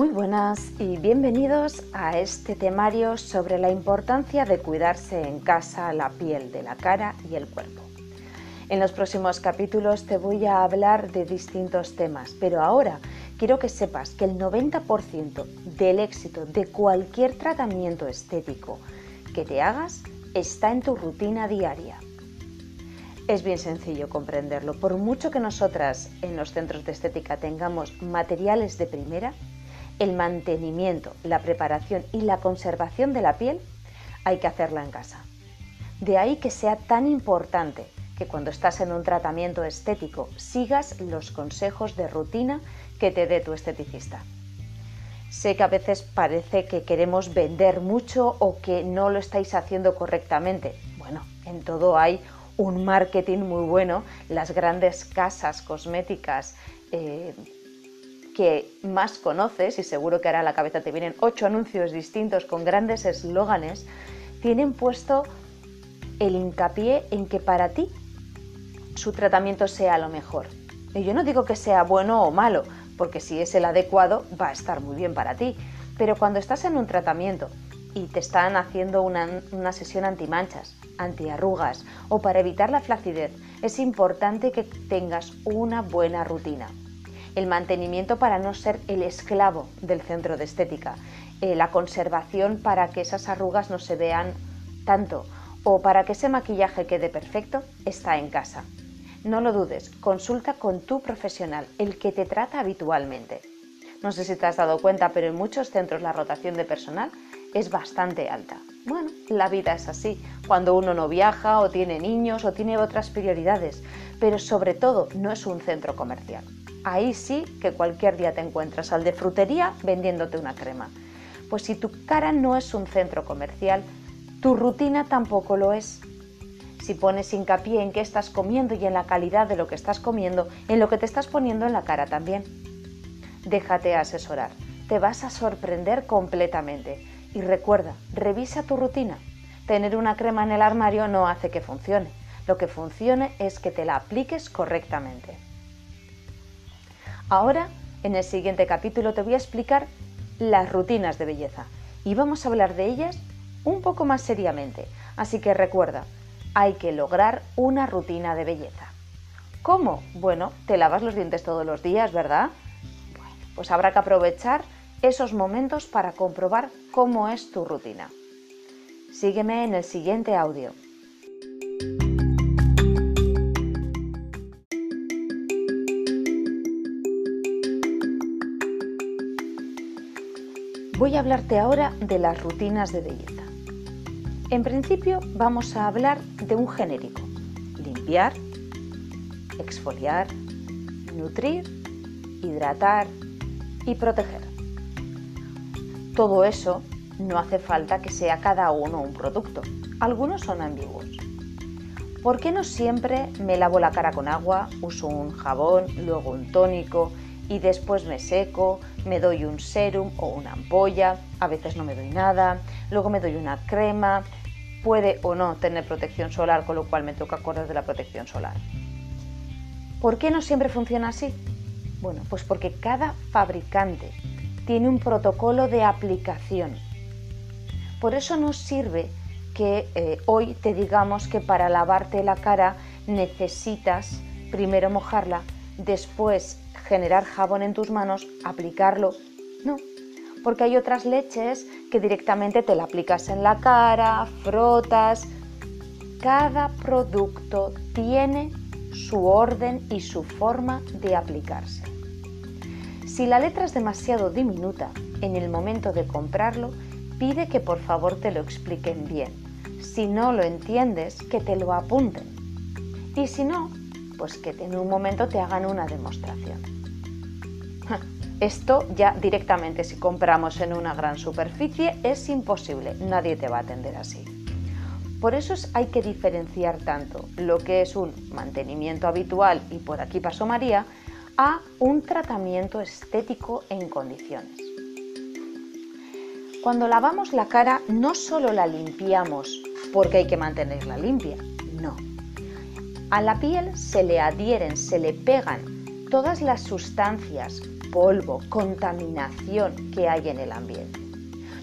Muy buenas y bienvenidos a este temario sobre la importancia de cuidarse en casa la piel de la cara y el cuerpo. En los próximos capítulos te voy a hablar de distintos temas, pero ahora quiero que sepas que el 90% del éxito de cualquier tratamiento estético que te hagas está en tu rutina diaria. Es bien sencillo comprenderlo. Por mucho que nosotras en los centros de estética tengamos materiales de primera, el mantenimiento, la preparación y la conservación de la piel hay que hacerla en casa. De ahí que sea tan importante que cuando estás en un tratamiento estético sigas los consejos de rutina que te dé tu esteticista. Sé que a veces parece que queremos vender mucho o que no lo estáis haciendo correctamente. Bueno, en todo hay un marketing muy bueno. Las grandes casas cosméticas eh, que más conoces, y seguro que ahora a la cabeza te vienen ocho anuncios distintos con grandes eslóganes, tienen puesto el hincapié en que para ti su tratamiento sea lo mejor. Y yo no digo que sea bueno o malo, porque si es el adecuado va a estar muy bien para ti. Pero cuando estás en un tratamiento y te están haciendo una, una sesión antimanchas, antiarrugas o para evitar la flacidez, es importante que tengas una buena rutina. El mantenimiento para no ser el esclavo del centro de estética, eh, la conservación para que esas arrugas no se vean tanto o para que ese maquillaje quede perfecto está en casa. No lo dudes, consulta con tu profesional, el que te trata habitualmente. No sé si te has dado cuenta, pero en muchos centros la rotación de personal es bastante alta. Bueno, la vida es así, cuando uno no viaja o tiene niños o tiene otras prioridades, pero sobre todo no es un centro comercial. Ahí sí que cualquier día te encuentras al de frutería vendiéndote una crema. Pues si tu cara no es un centro comercial, tu rutina tampoco lo es si pones hincapié en qué estás comiendo y en la calidad de lo que estás comiendo, en lo que te estás poniendo en la cara también. Déjate asesorar, te vas a sorprender completamente. Y recuerda, revisa tu rutina. Tener una crema en el armario no hace que funcione. Lo que funcione es que te la apliques correctamente. Ahora, en el siguiente capítulo te voy a explicar las rutinas de belleza y vamos a hablar de ellas un poco más seriamente. Así que recuerda, hay que lograr una rutina de belleza. ¿Cómo? Bueno, te lavas los dientes todos los días, ¿verdad? Bueno, pues habrá que aprovechar esos momentos para comprobar cómo es tu rutina. Sígueme en el siguiente audio. Voy a hablarte ahora de las rutinas de belleza. En principio vamos a hablar de un genérico. Limpiar, exfoliar, nutrir, hidratar y proteger. Todo eso no hace falta que sea cada uno un producto. Algunos son ambiguos. ¿Por qué no siempre me lavo la cara con agua, uso un jabón, luego un tónico y después me seco, me doy un serum o una ampolla, a veces no me doy nada, luego me doy una crema puede o no tener protección solar, con lo cual me toca acordar de la protección solar. ¿Por qué no siempre funciona así? Bueno, pues porque cada fabricante tiene un protocolo de aplicación. Por eso nos sirve que eh, hoy te digamos que para lavarte la cara necesitas primero mojarla, después generar jabón en tus manos, aplicarlo. No, porque hay otras leches que directamente te la aplicas en la cara, frotas. Cada producto tiene su orden y su forma de aplicarse. Si la letra es demasiado diminuta en el momento de comprarlo, pide que por favor te lo expliquen bien. Si no lo entiendes, que te lo apunten. Y si no, pues que en un momento te hagan una demostración. Esto ya directamente si compramos en una gran superficie es imposible, nadie te va a atender así. Por eso hay que diferenciar tanto lo que es un mantenimiento habitual, y por aquí pasó María, a un tratamiento estético en condiciones. Cuando lavamos la cara no solo la limpiamos porque hay que mantenerla limpia, no. A la piel se le adhieren, se le pegan todas las sustancias polvo, contaminación que hay en el ambiente.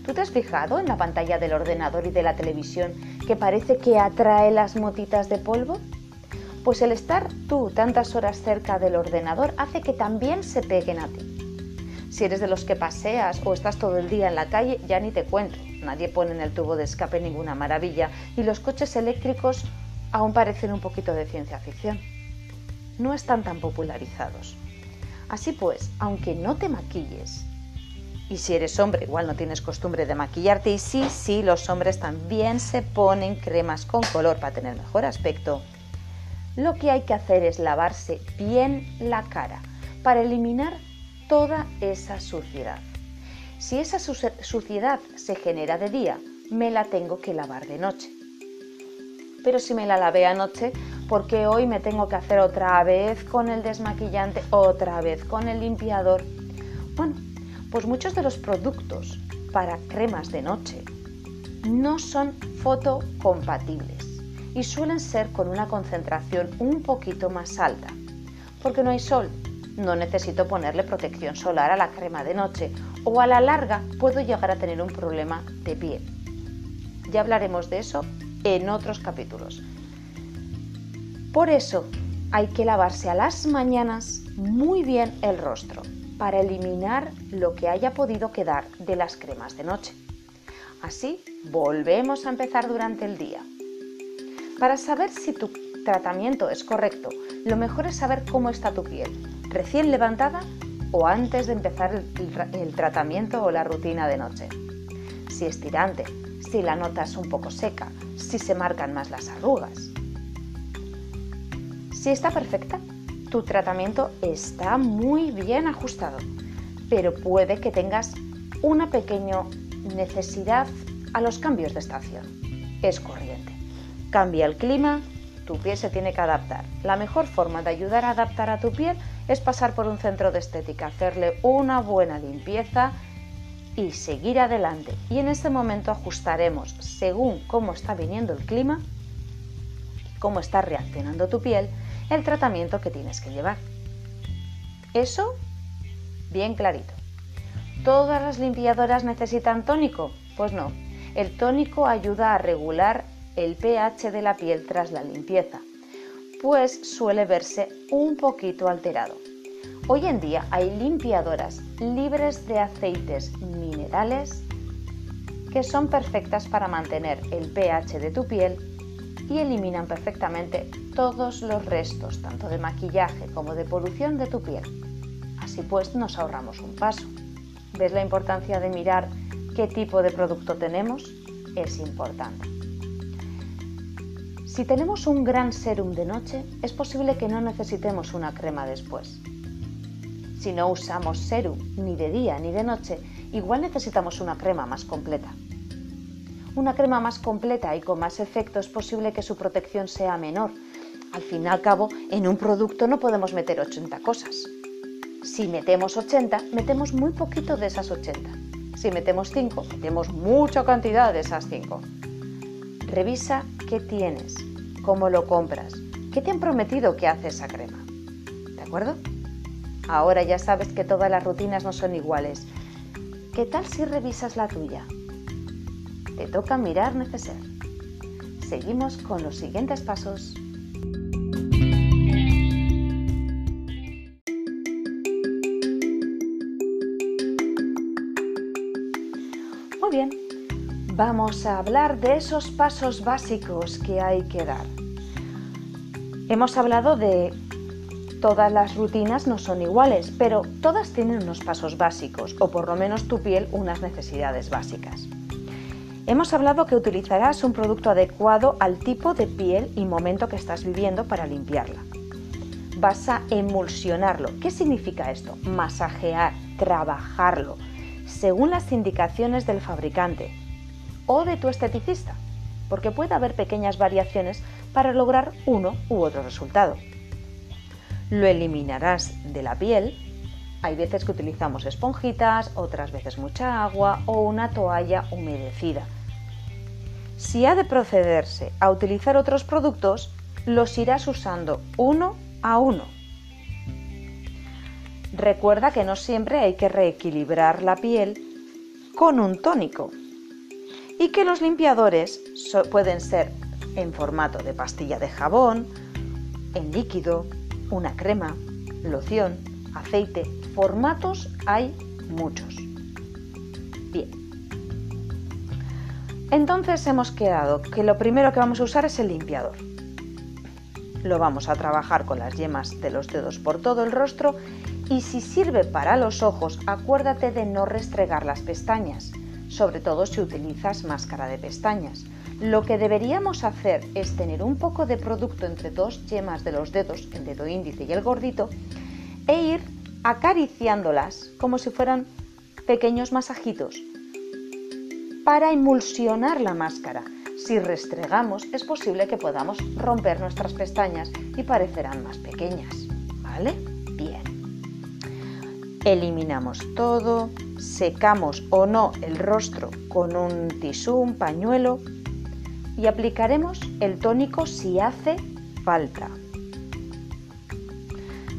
¿Tú te has fijado en la pantalla del ordenador y de la televisión que parece que atrae las motitas de polvo? Pues el estar tú tantas horas cerca del ordenador hace que también se peguen a ti. Si eres de los que paseas o estás todo el día en la calle, ya ni te cuento. Nadie pone en el tubo de escape ninguna maravilla y los coches eléctricos aún parecen un poquito de ciencia ficción. No están tan popularizados. Así pues, aunque no te maquilles, y si eres hombre, igual no tienes costumbre de maquillarte, y sí, sí, los hombres también se ponen cremas con color para tener mejor aspecto, lo que hay que hacer es lavarse bien la cara para eliminar toda esa suciedad. Si esa suciedad se genera de día, me la tengo que lavar de noche. Pero si me la lavé anoche, ¿por qué hoy me tengo que hacer otra vez con el desmaquillante, otra vez con el limpiador? Bueno, pues muchos de los productos para cremas de noche no son fotocompatibles y suelen ser con una concentración un poquito más alta, porque no hay sol. No necesito ponerle protección solar a la crema de noche o a la larga puedo llegar a tener un problema de piel. Ya hablaremos de eso en otros capítulos. Por eso hay que lavarse a las mañanas muy bien el rostro para eliminar lo que haya podido quedar de las cremas de noche. Así volvemos a empezar durante el día. Para saber si tu tratamiento es correcto, lo mejor es saber cómo está tu piel, recién levantada o antes de empezar el, tratamiento o la rutina de noche. Si es tirante, si la notas un poco seca, si se marcan más las arrugas. Si está perfecta, tu tratamiento está muy bien ajustado, pero puede que tengas una pequeña necesidad a los cambios de estación. Es corriente. Cambia el clima, tu piel se tiene que adaptar. La mejor forma de ayudar a adaptar a tu piel es pasar por un centro de estética, hacerle una buena limpieza y seguir adelante. Y en este momento ajustaremos según cómo está viniendo el clima, cómo está reaccionando tu piel, el tratamiento que tienes que llevar. Eso, bien clarito. ¿Todas las limpiadoras necesitan tónico? Pues no. El tónico ayuda a regular el pH de la piel tras la limpieza, pues suele verse un poquito alterado. Hoy en día hay limpiadoras libres de aceites minerales que son perfectas para mantener el pH de tu piel y eliminan perfectamente todos los restos, tanto de maquillaje como de polución de tu piel. Así pues, nos ahorramos un paso. ¿Ves la importancia de mirar qué tipo de producto tenemos? Es importante. Si tenemos un gran serum de noche, es posible que no necesitemos una crema después. Si no usamos serum ni de día ni de noche, igual necesitamos una crema más completa. Una crema más completa y con más efecto es posible que su protección sea menor. Al fin y al cabo, en un producto no podemos meter 80 cosas. Si metemos 80, metemos muy poquito de esas 80. Si metemos 5, metemos mucha cantidad de esas 5. Revisa qué tienes, cómo lo compras, qué te han prometido que hace esa crema. ¿De acuerdo? Ahora ya sabes que todas las rutinas no son iguales. ¿Qué tal si revisas la tuya? Te toca mirar neceser. Seguimos con los siguientes pasos. Muy bien, vamos a hablar de esos pasos básicos que hay que dar. Hemos hablado de todas las rutinas no son iguales, pero todas tienen unos pasos básicos, o por lo menos tu piel unas necesidades básicas. Hemos hablado que utilizarás un producto adecuado al tipo de piel y momento que estás viviendo para limpiarla. Vas a emulsionarlo. ¿Qué significa esto? Masajear, trabajarlo, según las indicaciones del fabricante o de tu esteticista, porque puede haber pequeñas variaciones para lograr uno u otro resultado. Lo eliminarás de la piel. Hay veces que utilizamos esponjitas, otras veces mucha agua o una toalla humedecida. Si ha de procederse a utilizar otros productos, los irás usando uno a uno. Recuerda que no siempre hay que reequilibrar la piel con un tónico y que los limpiadores pueden ser en formato de pastilla de jabón, en líquido, una crema, loción, aceite. Formatos hay muchos. Bien. Entonces hemos quedado que lo primero que vamos a usar es el limpiador. Lo vamos a trabajar con las yemas de los dedos por todo el rostro y si sirve para los ojos, acuérdate de no restregar las pestañas, sobre todo si utilizas máscara de pestañas. Lo que deberíamos hacer es tener un poco de producto entre dos yemas de los dedos, el dedo índice y el gordito, e ir acariciándolas como si fueran pequeños masajitos para emulsionar la máscara. Si restregamos es posible que podamos romper nuestras pestañas y parecerán más pequeñas. ¿Vale? Bien. Eliminamos todo, secamos o no el rostro con un tisú, un pañuelo y aplicaremos el tónico si hace falta.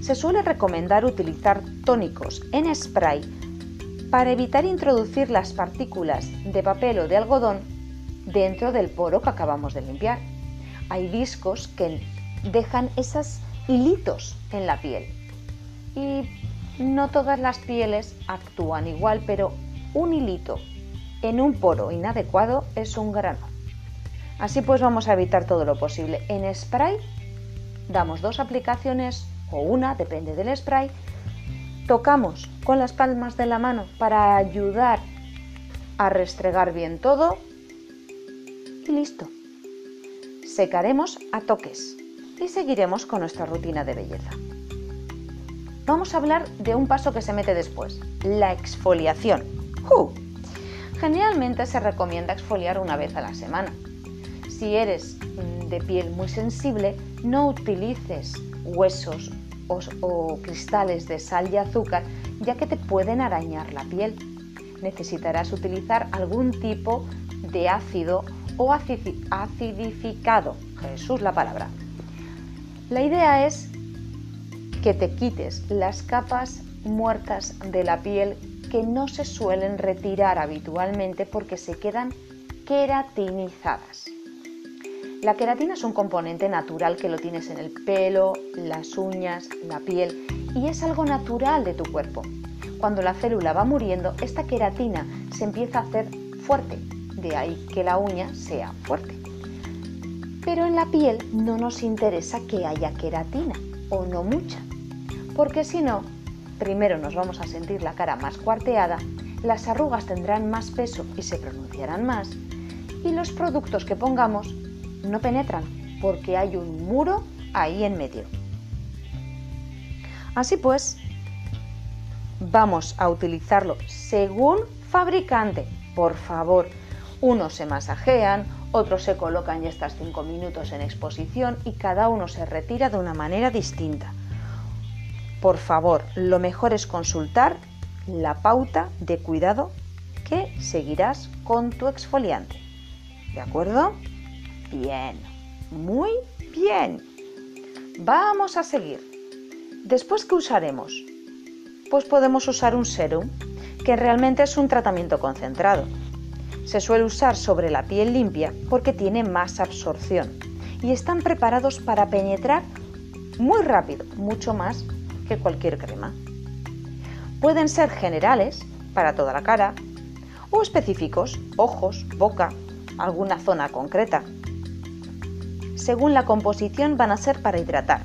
Se suele recomendar utilizar tónicos en spray para evitar introducir las partículas de papel o de algodón dentro del poro que acabamos de limpiar. Hay discos que dejan esos hilitos en la piel y no todas las pieles actúan igual, pero un hilito en un poro inadecuado es un grano. Así pues vamos a evitar todo lo posible. En spray damos dos aplicaciones o una, depende del spray, Tocamos con las palmas de la mano para ayudar a restregar bien todo y listo. Secaremos a toques y seguiremos con nuestra rutina de belleza. Vamos a hablar de un paso que se mete después, la exfoliación. Generalmente se recomienda exfoliar una vez a la semana. Si eres de piel muy sensible, no utilices huesos o, cristales de sal y azúcar, ya que te pueden arañar la piel. Necesitarás utilizar algún tipo de ácido o acidificado. Jesús la palabra. La idea es que te quites las capas muertas de la piel que no se suelen retirar habitualmente porque se quedan queratinizadas. La queratina es un componente natural que lo tienes en el pelo, las uñas, la piel y es algo natural de tu cuerpo. Cuando la célula va muriendo, esta queratina se empieza a hacer fuerte, de ahí que la uña sea fuerte. Pero en la piel no nos interesa que haya queratina o no mucha, porque si no, primero nos vamos a sentir la cara más cuarteada, las arrugas tendrán más peso y se pronunciarán más, y los productos que pongamos no penetran porque hay un muro ahí en medio. Así pues, vamos a utilizarlo según fabricante. Por favor, unos se masajean, otros se colocan ya estas 5 minutos en exposición y cada uno se retira de una manera distinta. Por favor, lo mejor es consultar la pauta de cuidado que seguirás con tu exfoliante. ¿De acuerdo? Bien, muy bien. Vamos a seguir. Después, ¿qué usaremos? Pues podemos usar un serum, que realmente es un tratamiento concentrado. Se suele usar sobre la piel limpia porque tiene más absorción y están preparados para penetrar muy rápido, mucho más que cualquier crema. Pueden ser generales para toda la cara o específicos, ojos, boca, alguna zona concreta, según la composición van a ser para hidratar,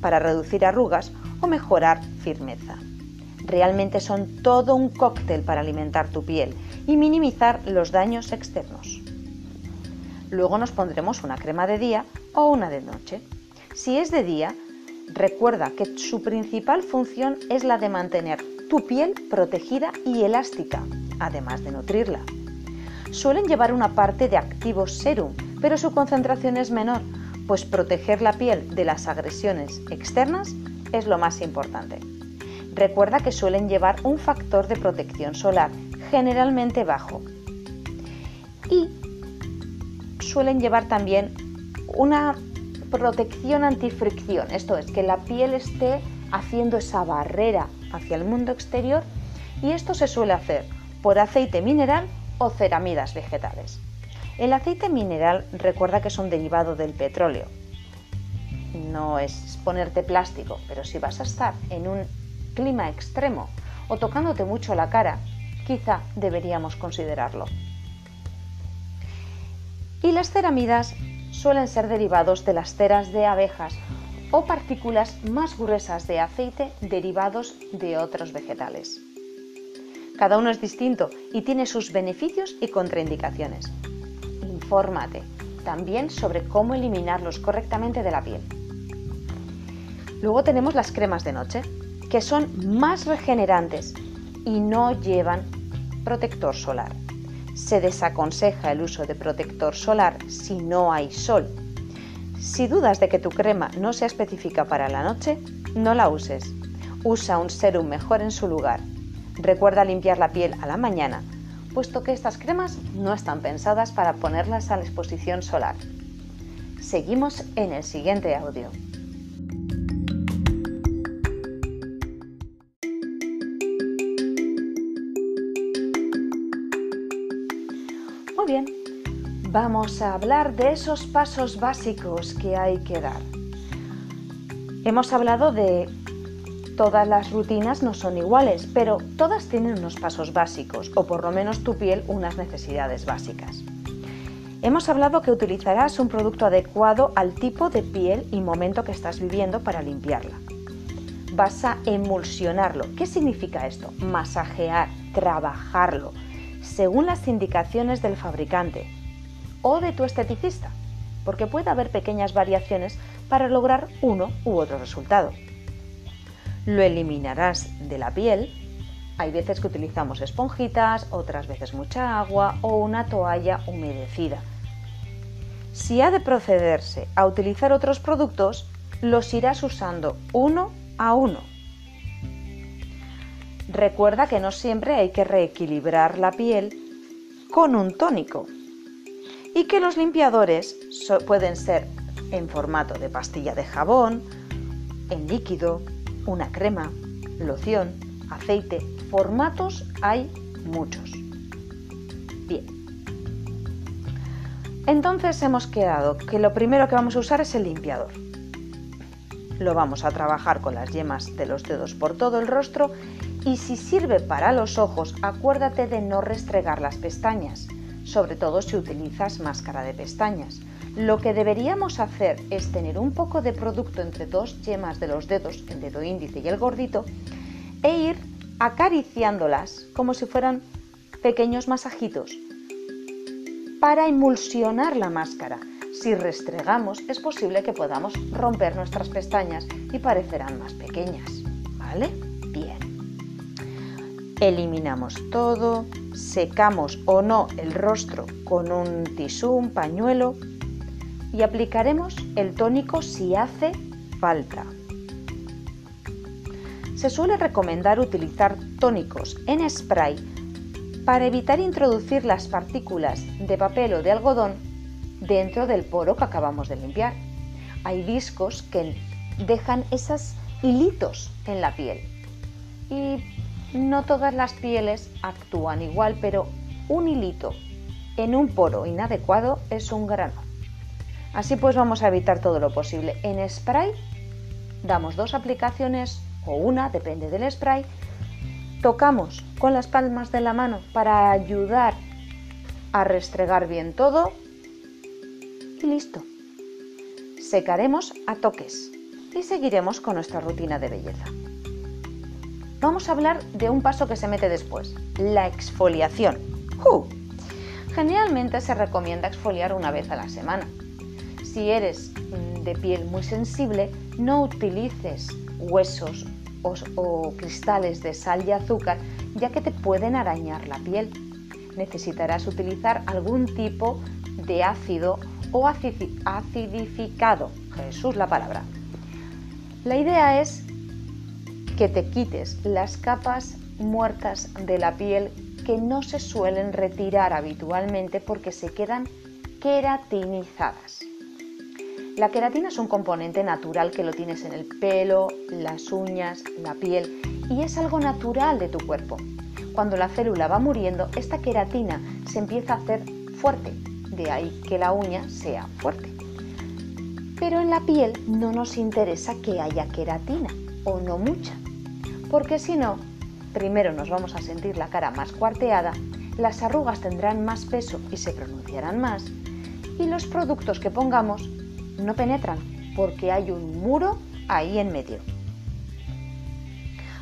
para reducir arrugas o mejorar firmeza. Realmente son todo un cóctel para alimentar tu piel y minimizar los daños externos. Luego nos pondremos una crema de día o una de noche. Si es de día, recuerda que su principal función es la de mantener tu piel protegida y elástica, además de nutrirla. Suelen llevar una parte de activo serum, pero su concentración es menor, pues proteger la piel de las agresiones externas es lo más importante. Recuerda que suelen llevar un factor de protección solar, generalmente bajo. Y suelen llevar también una protección antifricción, esto es, que la piel esté haciendo esa barrera hacia el mundo exterior y esto se suele hacer por aceite mineral o ceramidas vegetales. El aceite mineral recuerda que es un derivado del petróleo. No es ponerte plástico, pero si vas a estar en un clima extremo o tocándote mucho la cara, quizá deberíamos considerarlo. Y las ceramidas suelen ser derivados de las ceras de abejas o partículas más gruesas de aceite derivados de otros vegetales. Cada uno es distinto y tiene sus beneficios y contraindicaciones. Infórmate también sobre cómo eliminarlos correctamente de la piel. Luego tenemos las cremas de noche, que son más regenerantes y no llevan protector solar. Se desaconseja el uso de protector solar si no hay sol. Si dudas de que tu crema no sea específica para la noche, no la uses. Usa un serum mejor en su lugar. Recuerda limpiar la piel a la mañana, puesto que estas cremas no están pensadas para ponerlas a la exposición solar. Seguimos en el siguiente audio. bien, vamos a hablar de esos pasos básicos que hay que dar. Hemos hablado de todas las rutinas no son iguales, pero todas tienen unos pasos básicos, o por lo menos tu piel unas necesidades básicas. Hemos hablado que utilizarás un producto adecuado al tipo de piel y momento que estás viviendo para limpiarla. Vas a emulsionarlo. ¿Qué significa esto? Masajear, trabajarlo, según las indicaciones del fabricante o de tu esteticista, porque puede haber pequeñas variaciones para lograr uno u otro resultado. Lo eliminarás de la piel. Hay veces que utilizamos esponjitas, otras veces mucha agua o una toalla humedecida. Si ha de procederse a utilizar otros productos, los irás usando uno a uno Recuerda que no siempre hay que reequilibrar la piel con un tónico y que los limpiadores pueden ser en formato de pastilla de jabón, en líquido, una crema, loción, aceite. Formatos hay muchos. Bien. Entonces hemos quedado que lo primero que vamos a usar es el limpiador. Lo vamos a trabajar con las yemas de los dedos por todo el rostro y si sirve para los ojos, acuérdate de no restregar las pestañas, sobre todo si utilizas máscara de pestañas. Lo que deberíamos hacer es tener un poco de producto entre dos yemas de los dedos, el dedo índice y el gordito, e ir acariciándolas como si fueran pequeños masajitos para emulsionar la máscara. Si restregamos es posible que podamos romper nuestras pestañas y parecerán más pequeñas. ¿Vale? Bien. Eliminamos todo, secamos o no el rostro con un tisú, un pañuelo y aplicaremos el tónico si hace falta. Se suele recomendar utilizar tónicos en spray para evitar introducir las partículas de papel o de algodón dentro del poro que acabamos de limpiar. Hay discos que dejan esos hilitos en la piel y no todas las pieles actúan igual, pero un hilito en un poro inadecuado es un grano. Así pues vamos a evitar todo lo posible. En spray damos dos aplicaciones o una, depende del spray. Tocamos con las palmas de la mano para ayudar a restregar bien todo y listo. Secaremos a toques y seguiremos con nuestra rutina de belleza vamos a hablar de un paso que se mete después, la exfoliación. Generalmente se recomienda exfoliar una vez a la semana. Si eres de piel muy sensible, no utilices huesos o cristales de sal y azúcar, ya que te pueden arañar la piel. Necesitarás utilizar algún tipo de ácido o acidificado. Jesús la palabra. La idea es que te quites las capas muertas de la piel que no se suelen retirar habitualmente porque se quedan queratinizadas. La queratina es un componente natural que lo tienes en el pelo, las uñas, la piel y es algo natural de tu cuerpo. Cuando la célula va muriendo, esta queratina se empieza a hacer fuerte, de ahí que la uña sea fuerte. Pero en la piel no nos interesa que haya queratina o no mucha, porque si no, primero nos vamos a sentir la cara más cuarteada, las arrugas tendrán más peso y se pronunciarán más, y los productos que pongamos no penetran porque hay un muro ahí en medio.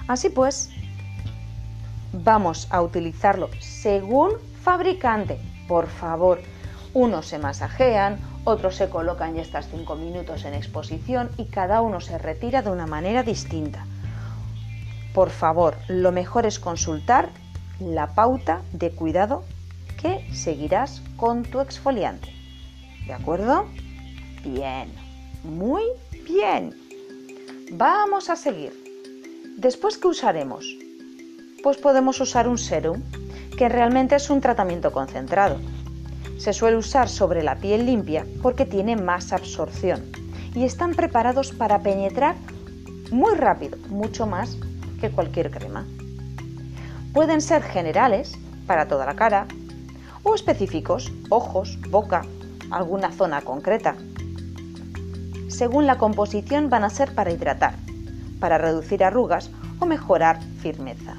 Así pues, vamos a utilizarlo según fabricante. Por favor, unos se masajean, otros se colocan ya estas 5 minutos en exposición y cada uno se retira de una manera distinta. Por favor, lo mejor es consultar la pauta de cuidado que seguirás con tu exfoliante. ¿De acuerdo? Bien, muy bien. Vamos a seguir. Después, ¿qué usaremos? Pues podemos usar un serum, que realmente es un tratamiento concentrado. Se suele usar sobre la piel limpia porque tiene más absorción y están preparados para penetrar muy rápido, mucho más que cualquier crema. Pueden ser generales para toda la cara o específicos, ojos, boca, alguna zona concreta. Según la composición van a ser para hidratar, para reducir arrugas o mejorar firmeza.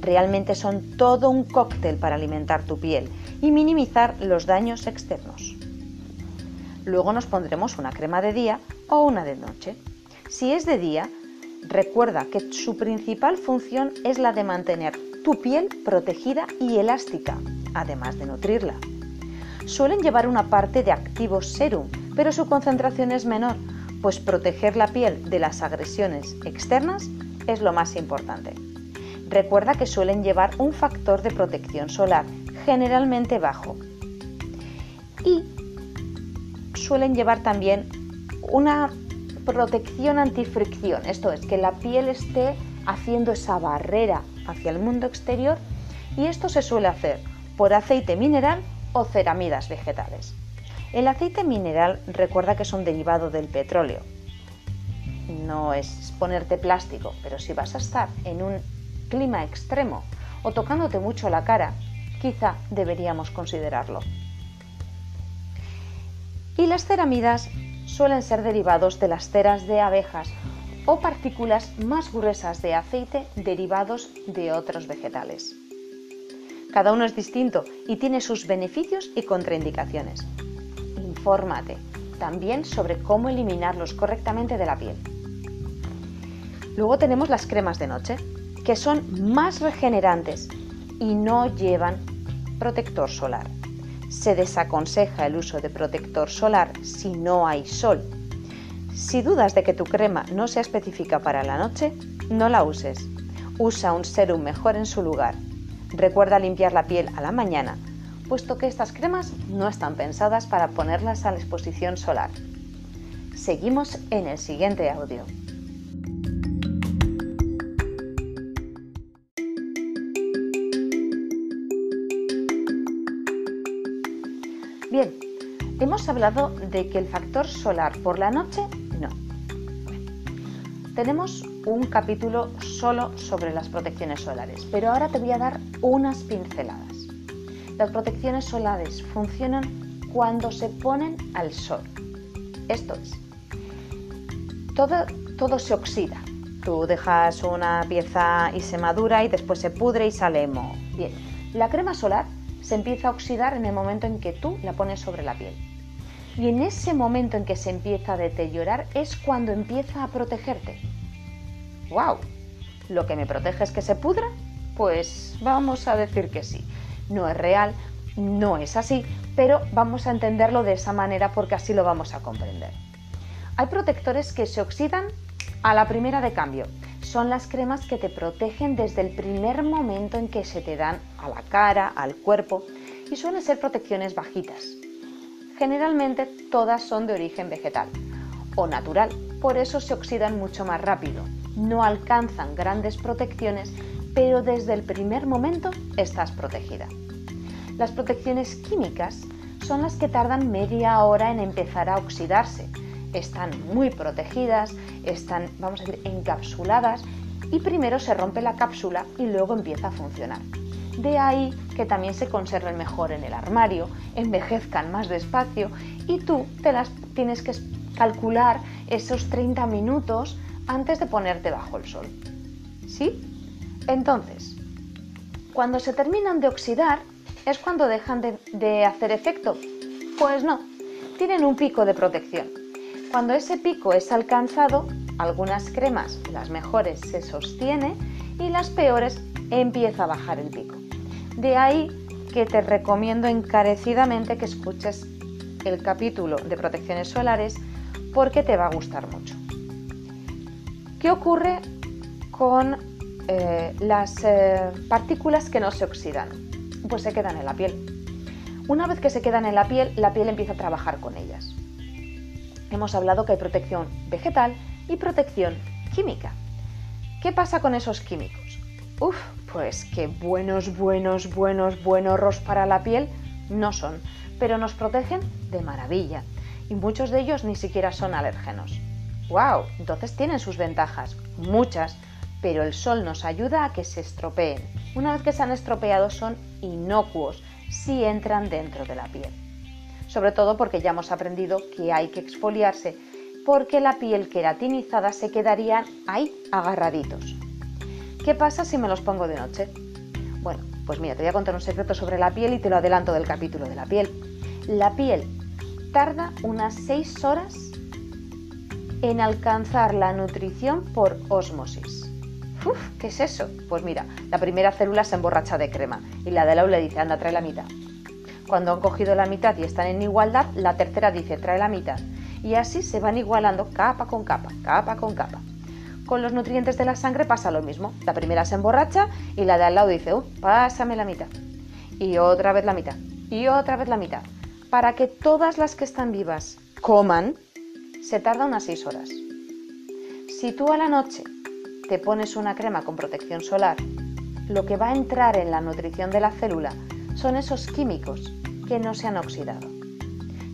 Realmente son todo un cóctel para alimentar tu piel y minimizar los daños externos. Luego nos pondremos una crema de día o una de noche. Si es de día, recuerda que su principal función es la de mantener tu piel protegida y elástica, además de nutrirla. Suelen llevar una parte de activo serum, pero su concentración es menor, pues proteger la piel de las agresiones externas es lo más importante. Recuerda que suelen llevar un factor de protección solar, generalmente bajo. Y suelen llevar también una protección antifricción, esto es, que la piel esté haciendo esa barrera hacia el mundo exterior y esto se suele hacer por aceite mineral o ceramidas vegetales. El aceite mineral recuerda que es un derivado del petróleo. No es ponerte plástico, pero si vas a estar en un clima extremo o tocándote mucho la cara, quizá deberíamos considerarlo. Y las ceramidas suelen ser derivados de las ceras de abejas o partículas más gruesas de aceite derivados de otros vegetales. Cada uno es distinto y tiene sus beneficios y contraindicaciones. Infórmate también sobre cómo eliminarlos correctamente de la piel. Luego tenemos las cremas de noche que son más regenerantes y no llevan protector solar. Se desaconseja el uso de protector solar si no hay sol. Si dudas de que tu crema no sea específica para la noche, no la uses. Usa un serum mejor en su lugar. Recuerda limpiar la piel a la mañana, puesto que estas cremas no están pensadas para ponerlas a la exposición solar. Seguimos en el siguiente audio. Bien, hemos hablado de que el factor solar por la noche no. tenemos un capítulo solo sobre las protecciones solares, pero ahora te voy a dar unas pinceladas. Las protecciones solares funcionan cuando se ponen al sol. Esto es, todo, todo se oxida. Tú dejas una pieza y se madura y después se pudre y sale moho. Bien, la crema solar se empieza a oxidar en el momento en que tú la pones sobre la piel. Y en ese momento en que se empieza a deteriorar es cuando empieza a protegerte. ¡Wow! ¿Lo que me protege es que se pudra? Pues vamos a decir que sí. No es real, no es así, pero vamos a entenderlo de esa manera porque así lo vamos a comprender. Hay protectores que se oxidan a la primera de cambio son las cremas que te protegen desde el primer momento en que se te dan a la cara, al cuerpo y suelen ser protecciones bajitas. Generalmente todas son de origen vegetal o natural, por eso se oxidan mucho más rápido. No alcanzan grandes protecciones, pero desde el primer momento estás protegida. Las protecciones químicas son las que tardan media hora en empezar a oxidarse están muy protegidas, están, vamos a decir, encapsuladas y primero se rompe la cápsula y luego empieza a funcionar. De ahí que también se conserven mejor en el armario, envejezcan más despacio y tú te las tienes que calcular esos 30 minutos antes de ponerte bajo el sol. ¿Sí? Entonces, cuando se terminan de oxidar, ¿es cuando dejan de, de hacer efecto? Pues no, tienen un pico de protección. Cuando ese pico es alcanzado, algunas cremas, las mejores, se sostiene y las peores empieza a bajar el pico. De ahí que te recomiendo encarecidamente que escuches el capítulo de protecciones solares porque te va a gustar mucho. ¿Qué ocurre con eh, las eh, partículas que no se oxidan? Pues se quedan en la piel. Una vez que se quedan en la piel, la piel empieza a trabajar con ellas. Hemos hablado que hay protección vegetal y protección química. ¿Qué pasa con esos químicos? Uf, pues que buenos, buenos, buenos, buenos para la piel no son, pero nos protegen de maravilla y muchos de ellos ni siquiera son alérgenos. ¡Wow! Entonces tienen sus ventajas, muchas, pero el sol nos ayuda a que se estropeen. Una vez que se han estropeado son inocuos si entran dentro de la piel. Sobre todo porque ya hemos aprendido que hay que exfoliarse porque la piel queratinizada se quedaría ahí agarraditos. ¿Qué pasa si me los pongo de noche? Bueno, pues mira, te voy a contar un secreto sobre la piel y te lo adelanto del capítulo de la piel. La piel tarda unas 6 horas en alcanzar la nutrición por osmosis. Uf, ¿qué es eso? Pues mira, la primera célula se emborracha de crema y la de la le dice, anda, trae la mitad. Cuando han cogido la mitad y están en igualdad, la tercera dice, trae la mitad y así se van igualando capa con capa, capa con capa. Con los nutrientes de la sangre pasa lo mismo. La primera se emborracha y la de al lado dice, uh, pásame la mitad. Y otra vez la mitad. Y otra vez la mitad. Para que todas las que están vivas coman, se tarda unas 6 horas. Si tú a la noche te pones una crema con protección solar, lo que va a entrar en la nutrición de la célula son esos químicos que no se han oxidado.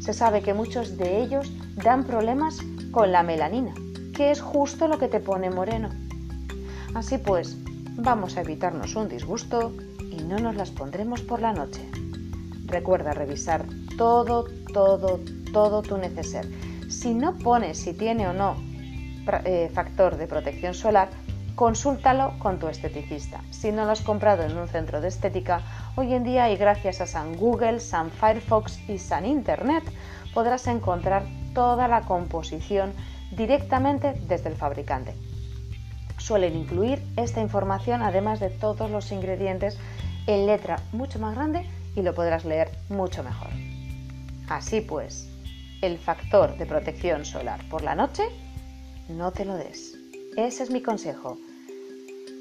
Se sabe que muchos de ellos dan problemas con la melanina, que es justo lo que te pone moreno. Así pues, vamos a evitarnos un disgusto y no nos las pondremos por la noche. Recuerda revisar todo, todo, todo tu neceser. Si no pones si tiene o no eh, factor de protección solar, consúltalo con tu esteticista. Si no lo has comprado en un centro de estética, hoy en día y gracias a San Google, San Firefox y San Internet podrás encontrar toda la composición directamente desde el fabricante. Suelen incluir esta información además de todos los ingredientes en letra mucho más grande y lo podrás leer mucho mejor. Así pues, el factor de protección solar por la noche, no te lo des. Ese es mi consejo.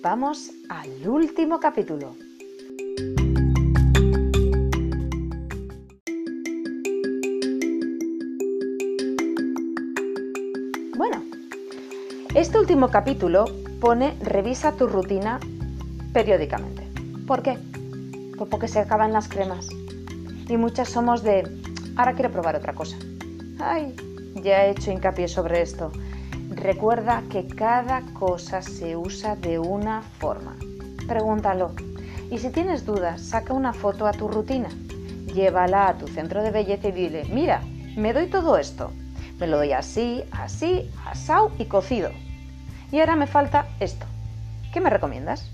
Vamos al último capítulo. Bueno, este último capítulo pone revisa tu rutina periódicamente. ¿Por qué? Pues porque se acaban las cremas. Y muchas somos de, ahora quiero probar otra cosa. Ay, ya he hecho hincapié sobre esto. Recuerda que cada cosa se usa de una forma. Pregúntalo. Y si tienes dudas, saca una foto a tu rutina. Llévala a tu centro de belleza y dile, mira, me doy todo esto. Me lo doy así, así, asau y cocido. Y ahora me falta esto. ¿Qué me recomiendas?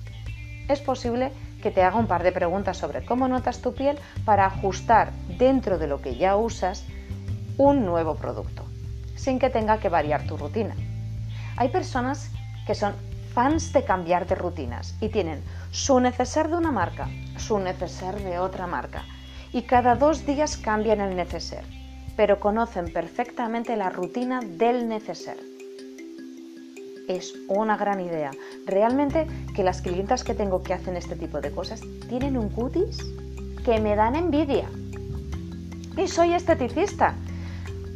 Es posible que te haga un par de preguntas sobre cómo notas tu piel para ajustar dentro de lo que ya usas un nuevo producto sin que tenga que variar tu rutina. Hay personas que son fans de cambiar de rutinas y tienen su neceser de una marca, su neceser de otra marca y cada dos días cambian el neceser, pero conocen perfectamente la rutina del neceser. Es una gran idea. Realmente que las clientas que tengo que hacen este tipo de cosas tienen un cutis que me dan envidia. Y soy esteticista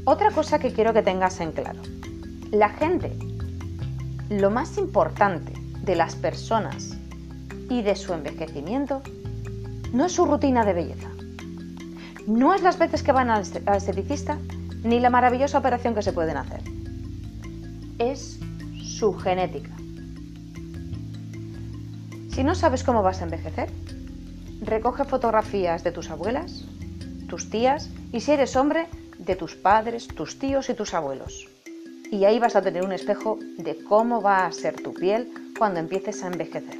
otra cosa que quiero que tengas en claro. La gente, lo más importante de las personas y de su envejecimiento no es su rutina de belleza. No es las veces que van al esteticista ni la maravillosa operación que se pueden hacer. Es su genética. Si no sabes cómo vas a envejecer, recoge fotografías de tus abuelas, tus tías y si eres hombre, de tus padres, tus tíos y tus abuelos. Y ahí vas a tener un espejo de cómo va a ser tu piel cuando empieces a envejecer.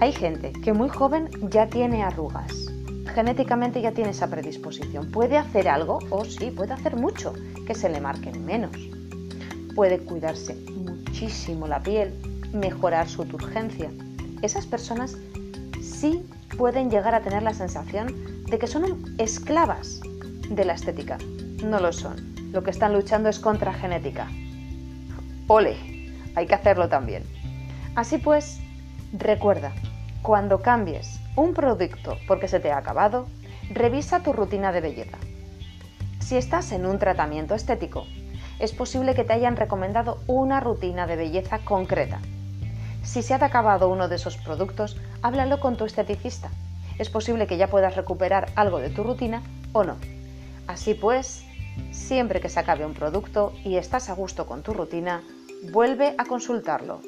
Hay gente que muy joven ya tiene arrugas. Genéticamente ya tiene esa predisposición. ¿Puede hacer algo? O sí, puede hacer mucho, que se le marquen menos. Puede cuidarse muchísimo la piel, mejorar su turgencia. Esas personas sí pueden llegar a tener la sensación de que son esclavas de la estética. No lo son. Lo que están luchando es contra genética. Ole, hay que hacerlo también. Así pues, recuerda, cuando cambies un producto porque se te ha acabado, revisa tu rutina de belleza. Si estás en un tratamiento estético, es posible que te hayan recomendado una rutina de belleza concreta. Si se ha acabado uno de esos productos, háblalo con tu esteticista. Es posible que ya puedas recuperar algo de tu rutina o no. Así pues, siempre que se acabe un producto y estás a gusto con tu rutina, vuelve a consultarlo